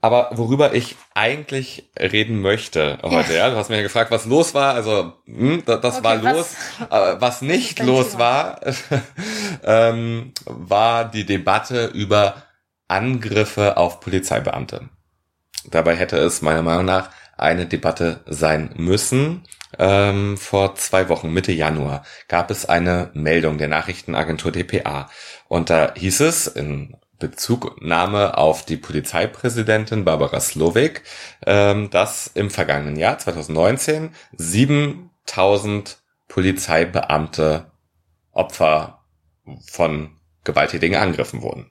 Aber worüber ich eigentlich reden möchte heute, ja, du hast mich ja gefragt, was los war. Also, hm, das, das Okay, war was- los. Aber was nicht los war, (laughs) ähm, war die Debatte über Angriffe auf Polizeibeamte. Dabei hätte es meiner Meinung nach eine Debatte sein müssen. Ähm, vor zwei Wochen, Mitte Januar, gab es eine Meldung der Nachrichtenagentur dpa. Und da hieß es in Bezugnahme auf die Polizeipräsidentin Barbara Slowik, ähm, dass im vergangenen Jahr 2019 7000 Polizeibeamte Opfer von gewalttätigen Angriffen wurden.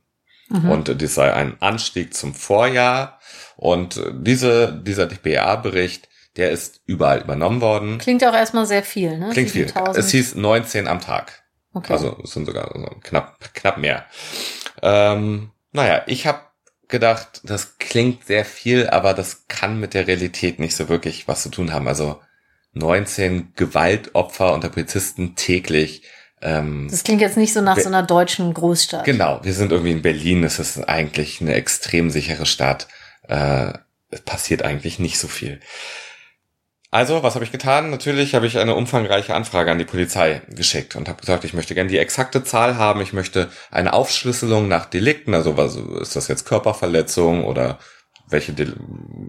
Mhm. Und dies sei ein Anstieg zum Vorjahr. Und diese, dieser DPA-Bericht, der ist überall übernommen worden. Klingt auch erstmal sehr viel, ne? Klingt viel. 7000. Es hieß 19 am Tag. okay. Also es sind sogar so knapp, knapp mehr. Ähm, naja, ich habe gedacht, das klingt sehr viel, aber das kann mit der Realität nicht so wirklich was zu tun haben. Also 19 Gewaltopfer unter Polizisten täglich. Ähm, das klingt jetzt nicht so nach so einer deutschen Großstadt. Genau, wir sind irgendwie in Berlin. Es ist eigentlich eine extrem sichere Stadt. Äh, es passiert eigentlich nicht so viel. Also, was habe ich getan? Natürlich habe ich eine umfangreiche Anfrage an die Polizei geschickt und habe gesagt, ich möchte gerne die exakte Zahl haben. Ich möchte eine Aufschlüsselung nach Delikten. Also, was ist das jetzt Körperverletzung oder welche Del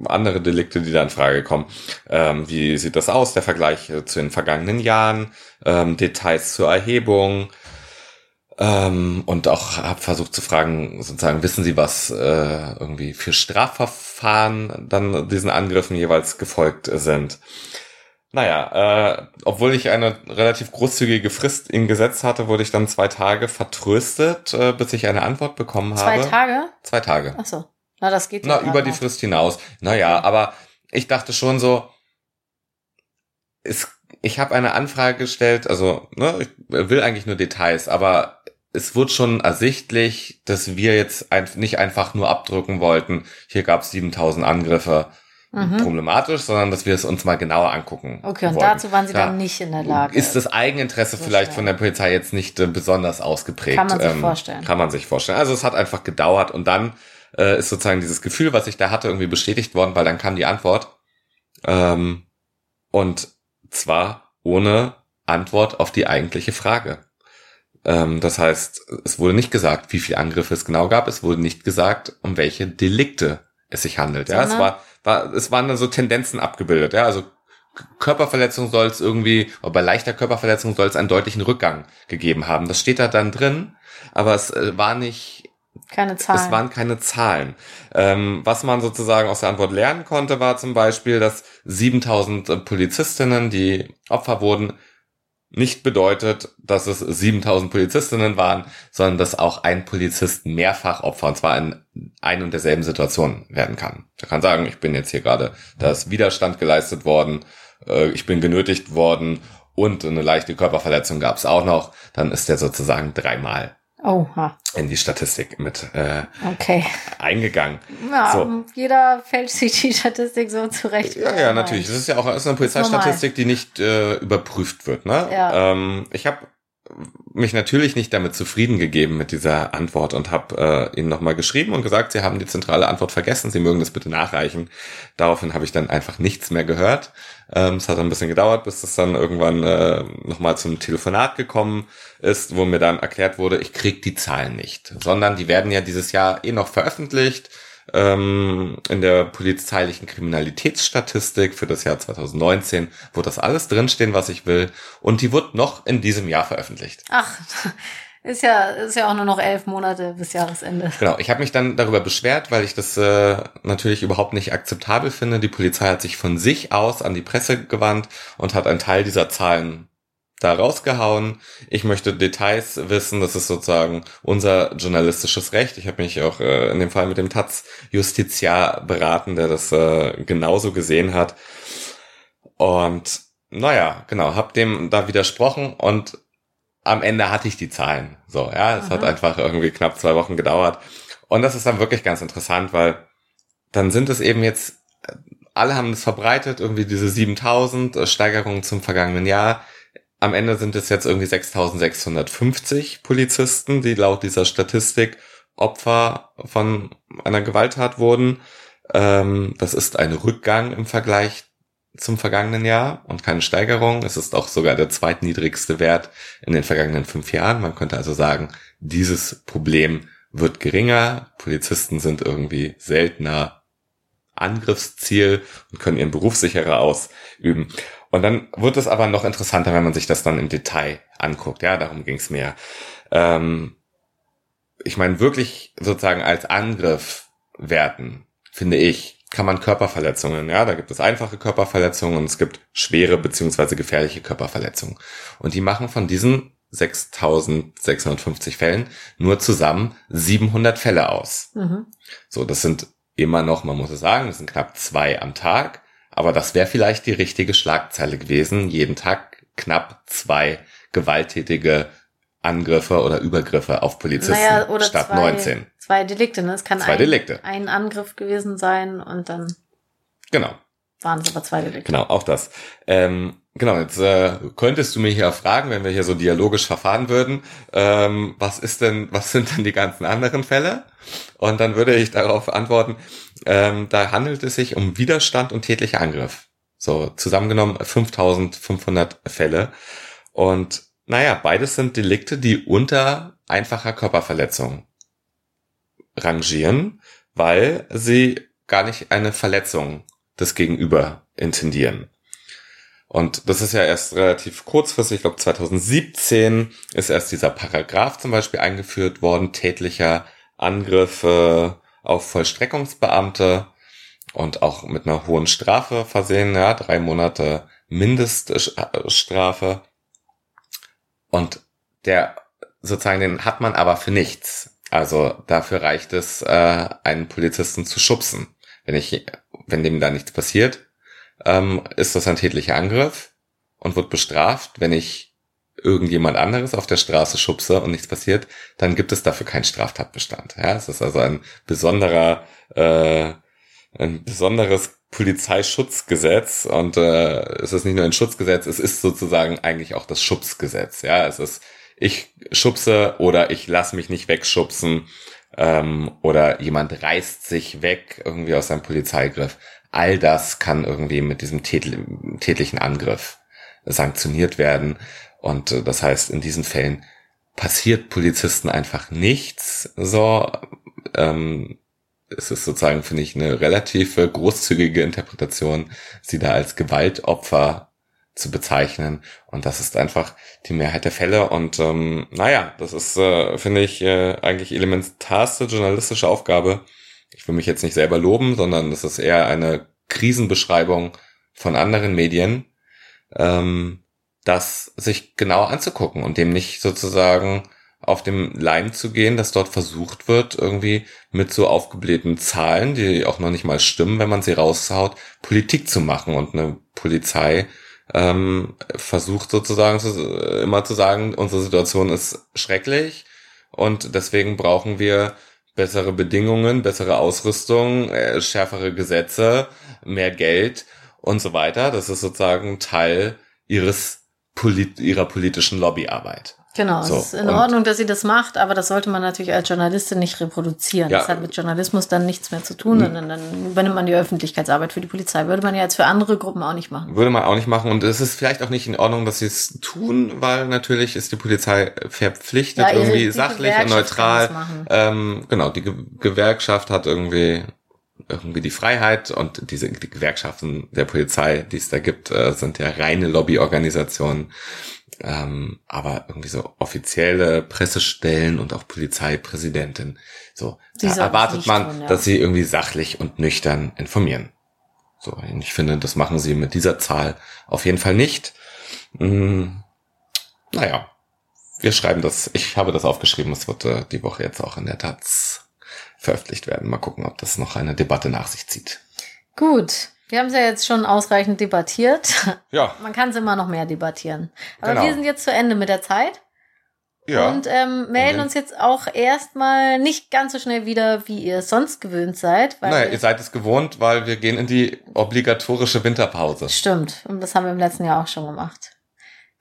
andere Delikte, die da in Frage kommen? Ähm, wie sieht das aus, der Vergleich zu den vergangenen Jahren? Ähm, Details zur Erhebung, ähm, und auch habe versucht zu fragen, sozusagen, wissen Sie, was äh, irgendwie für Strafverfahren dann diesen Angriffen jeweils gefolgt sind? Naja, äh, obwohl ich eine relativ großzügige Frist ihnen gesetzt hatte, wurde ich dann zwei Tage vertröstet, äh, bis ich eine Antwort bekommen Zwei habe. Tage? Zwei Tage. Ach so. Na, das geht Na, über die. Frist hinaus. Naja, Okay. aber ich dachte schon so, es, ich habe eine Anfrage gestellt, also ne, ich will eigentlich nur Details, aber es wurde schon ersichtlich, dass wir jetzt ein, nicht einfach nur abdrücken wollten, hier gab es 7000 Angriffe, Mhm. problematisch, sondern dass wir es uns mal genauer angucken. Okay, und wollten. dazu waren Sie Ja. dann nicht in der Lage. Ist das Eigeninteresse So vielleicht schnell. von der Polizei jetzt nicht äh, besonders ausgeprägt? Kann man sich vorstellen. Kann man sich vorstellen. Also es hat einfach gedauert und dann äh, ist sozusagen dieses Gefühl, was ich da hatte, irgendwie bestätigt worden, weil dann kam die Antwort. Ähm, und zwar ohne Antwort auf die eigentliche Frage. Ähm, das heißt, es wurde nicht gesagt, wie viele Angriffe es genau gab. Es wurde nicht gesagt, um welche Delikte es sich handelt. Ja, es war, war, es waren dann so Tendenzen abgebildet. Ja, also Körperverletzung soll es irgendwie, oder bei leichter Körperverletzung soll es einen deutlichen Rückgang gegeben haben. Das steht da dann drin, aber es äh, war nicht, Keine Zahlen. es waren keine Zahlen. Ähm, was man sozusagen aus der Antwort lernen konnte, war zum Beispiel, dass 7000 Polizistinnen, die Opfer wurden, nicht bedeutet, dass es 7000 Polizistinnen waren, sondern dass auch ein Polizist mehrfach Opfer, und zwar in ein und derselben Situation werden kann. Er kann sagen, ich bin jetzt hier gerade, da ist Widerstand geleistet worden, äh, ich bin genötigt worden und eine leichte Körperverletzung gab es auch noch, dann ist er sozusagen dreimal Oha. in die Statistik mit äh, Okay. eingegangen. Ja, So. jeder fälscht sich die Statistik so zurecht. Ja, ja, natürlich. Das ist ja auch das ist eine Polizeistatistik, die nicht äh, überprüft wird. Ne? Ja. Ähm, ich habe mich natürlich nicht damit zufrieden gegeben mit dieser Antwort und habe äh, ihnen nochmal geschrieben und gesagt, sie haben die zentrale Antwort vergessen, sie mögen das bitte nachreichen. Daraufhin habe ich dann einfach nichts mehr gehört. Ähm, es hat ein bisschen gedauert, bis es dann irgendwann äh, nochmal zum Telefonat gekommen ist, wo mir dann erklärt wurde, ich krieg die Zahlen nicht, sondern die werden ja dieses Jahr eh noch veröffentlicht ähm, in der polizeilichen Kriminalitätsstatistik für das Jahr 2019, wo das alles drinstehen, was ich will. Und die wird noch in diesem Jahr veröffentlicht. Ach, (laughs) ist ja, ist ja auch nur noch elf Monate bis Jahresende. Genau, ich habe mich dann darüber beschwert, weil ich das äh, natürlich überhaupt nicht akzeptabel finde. Die Polizei hat sich von sich aus an die Presse gewandt und hat einen Teil dieser Zahlen da rausgehauen. Ich möchte Details wissen, das ist sozusagen unser journalistisches Recht. Ich habe mich auch äh, in dem Fall mit dem Taz Justiziar beraten, der das äh, genauso gesehen hat. Und naja, genau, hab dem da widersprochen und am Ende hatte ich die Zahlen. So, ja, es hat Aha. einfach irgendwie knapp zwei Wochen gedauert. Und das ist dann wirklich ganz interessant, weil dann sind es eben jetzt, alle haben es verbreitet, irgendwie diese 7000 äh, Steigerungen zum vergangenen Jahr. Am Ende sind es jetzt irgendwie 6650 Polizisten, die laut dieser Statistik Opfer von einer Gewalttat wurden. Ähm, das ist ein Rückgang im Vergleich zum vergangenen Jahr und keine Steigerung. Es ist auch sogar der zweitniedrigste Wert in den vergangenen fünf Jahren. Man könnte also sagen, dieses Problem wird geringer. Polizisten sind irgendwie seltener Angriffsziel und können ihren Beruf sicherer ausüben. Und dann wird es aber noch interessanter, wenn man sich das dann im Detail anguckt. Ja, darum ging es mir. Ähm, ich meine, wirklich sozusagen als Angriff werten, finde ich, kann man Körperverletzungen, ja, da gibt es einfache Körperverletzungen und es gibt schwere beziehungsweise gefährliche Körperverletzungen. Und die machen von diesen 6650 Fällen nur zusammen 700 Fälle aus. Mhm. So, das sind immer noch, man muss es sagen, das sind knapp zwei am Tag, aber das wäre vielleicht die richtige Schlagzeile gewesen, jeden Tag knapp zwei gewalttätige Angriffe oder Übergriffe auf Polizisten naja, oder statt zwei, 19. Zwei Delikte, ne? Es kann zwei ein, Delikte. ein Angriff gewesen sein und dann. Genau. Waren es aber zwei Delikte. Genau, auch das. Ähm, genau, jetzt äh, könntest du mich hier fragen, wenn wir hier so dialogisch verfahren würden, ähm, was ist denn, (laughs) was sind denn die ganzen anderen Fälle? Und dann würde ich darauf antworten, ähm, da handelt es sich um Widerstand und tätlicher Angriff. So, zusammengenommen 5500 Fälle. Und naja, beides sind Delikte, die unter einfacher Körperverletzung rangieren, weil sie gar nicht eine Verletzung des Gegenüber intendieren. Und das ist ja erst relativ kurzfristig, ich glaube 2017 ist erst dieser Paragraph zum Beispiel eingeführt worden, tätlicher Angriffe auf Vollstreckungsbeamte und auch mit einer hohen Strafe versehen, ja, drei Monate Mindeststrafe. Und der sozusagen, den hat man aber für nichts. Also dafür reicht es, äh, einen Polizisten zu schubsen. Wenn ich, wenn dem da nichts passiert, ähm, ist das ein tätlicher Angriff und wird bestraft. Wenn ich irgendjemand anderes auf der Straße schubse und nichts passiert, dann gibt es dafür keinen Straftatbestand. Ja, es ist also ein besonderer, äh, ein besonderes Polizeischutzgesetz und äh, es ist nicht nur ein Schutzgesetz, es ist sozusagen eigentlich auch das Schubsgesetz. Ja, es ist ich schubse oder ich lass mich nicht wegschubsen ähm, oder jemand reißt sich weg irgendwie aus seinem Polizeigriff. All das kann irgendwie mit diesem tätlichen Angriff sanktioniert werden und äh, das heißt in diesen Fällen passiert Polizisten einfach nichts. So ähm, es ist sozusagen, finde ich, eine relativ großzügige Interpretation, sie da als Gewaltopfer zu bezeichnen. Und das ist einfach die Mehrheit der Fälle. Und ähm, naja, das ist, äh, finde ich, äh, eigentlich elementarste journalistische Aufgabe. Ich will mich jetzt nicht selber loben, sondern das ist eher eine Krisenbeschreibung von anderen Medien, ähm, das sich genau anzugucken und dem nicht sozusagen auf dem Leim zu gehen, dass dort versucht wird, irgendwie mit so aufgeblähten Zahlen, die auch noch nicht mal stimmen, wenn man sie raushaut, Politik zu machen und eine Polizei ähm, versucht sozusagen zu, immer zu sagen, unsere Situation ist schrecklich und deswegen brauchen wir bessere Bedingungen, bessere Ausrüstung, äh, schärfere Gesetze, mehr Geld und so weiter. Das ist sozusagen Teil ihres polit ihrer politischen Lobbyarbeit. Genau, so, es ist in Ordnung, dass sie das macht, aber das sollte man natürlich als Journalistin nicht reproduzieren. Ja, das hat mit Journalismus dann nichts mehr zu tun, sondern dann übernimmt man die Öffentlichkeitsarbeit für die Polizei. Würde man ja jetzt für andere Gruppen auch nicht machen. Würde man auch nicht machen und es ist vielleicht auch nicht in Ordnung, dass sie es tun, weil natürlich ist die Polizei verpflichtet, ja, irgendwie sachlich und neutral. Ähm, genau, die Ge Gewerkschaft hat irgendwie irgendwie die Freiheit und diese die Gewerkschaften der Polizei, die es da gibt, äh, sind ja reine Lobbyorganisationen ähm, aber irgendwie so offizielle Pressestellen und auch Polizeipräsidentin, so erwartet man, tun, ja. dass sie irgendwie sachlich und nüchtern informieren. So, und ich finde, das machen sie mit dieser Zahl auf jeden Fall nicht. Hm, naja, wir schreiben das. Ich habe das aufgeschrieben. Es wird äh, die Woche jetzt auch in der Taz veröffentlicht werden. Mal gucken, ob das noch eine Debatte nach sich zieht. Gut. Wir haben es ja jetzt schon ausreichend debattiert. Ja. (laughs) Man kann es immer noch mehr debattieren. Aber genau. wir sind jetzt zu Ende mit der Zeit. Ja. Und ähm, melden uns jetzt auch erstmal nicht ganz so schnell wieder, wie ihr es sonst gewöhnt seid. Weil naja, ihr seid es gewohnt, weil wir gehen in die obligatorische Winterpause. Stimmt. Und das haben wir im letzten Jahr auch schon gemacht.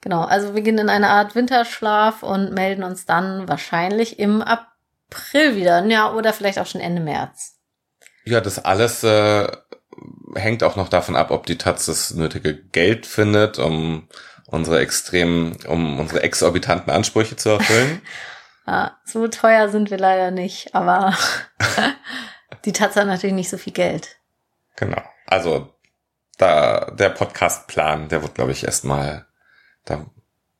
Genau. Also wir gehen in eine Art Winterschlaf und melden uns dann wahrscheinlich im April wieder. Ja, oder vielleicht auch schon Ende März. Ja, das alles äh, hängt auch noch davon ab, ob die Taz das nötige Geld findet, um unsere extremen, um unsere exorbitanten Ansprüche zu erfüllen. ja, (laughs) so teuer sind wir leider nicht, aber (laughs) die Taz hat natürlich nicht so viel Geld. Genau. Also da der Podcastplan, der wird, glaube ich, erstmal, da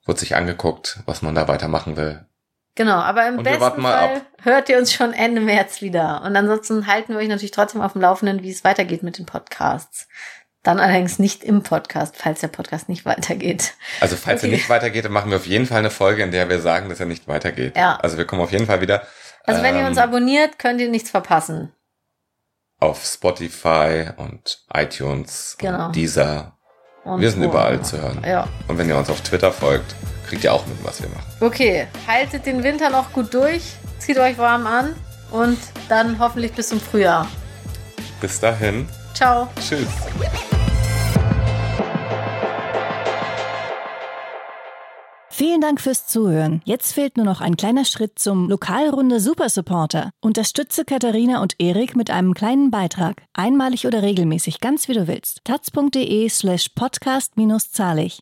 wird sich angeguckt, was man da weitermachen will. Genau, aber im besten Fall ab. hört ihr uns schon Ende März wieder. Und ansonsten halten wir euch natürlich trotzdem auf dem Laufenden, wie es weitergeht mit den Podcasts. Dann allerdings nicht im Podcast, falls der Podcast nicht weitergeht. Also falls Okay. er nicht weitergeht, dann machen wir auf jeden Fall eine Folge, in der wir sagen, dass er nicht weitergeht. Ja. Also wir kommen auf jeden Fall wieder Also wenn ihr uns ähm, abonniert, könnt ihr nichts verpassen. auf Spotify und iTunes Genau. und Deezer. Und Wir sind überall zu hören. Ja. Und wenn ihr uns auf Twitter folgt, kriegt ihr auch mit, was wir machen. Okay, haltet den Winter noch gut durch, zieht euch warm an und dann hoffentlich bis zum Frühjahr. Bis dahin, Ciao. tschüss. Vielen Dank fürs Zuhören. Jetzt fehlt nur noch ein kleiner Schritt zum Lokalrunde Supersupporter. Unterstütze Katharina und Erik mit einem kleinen Beitrag. Einmalig oder regelmäßig, ganz wie du willst. taz.de slash podcast minus zahlig.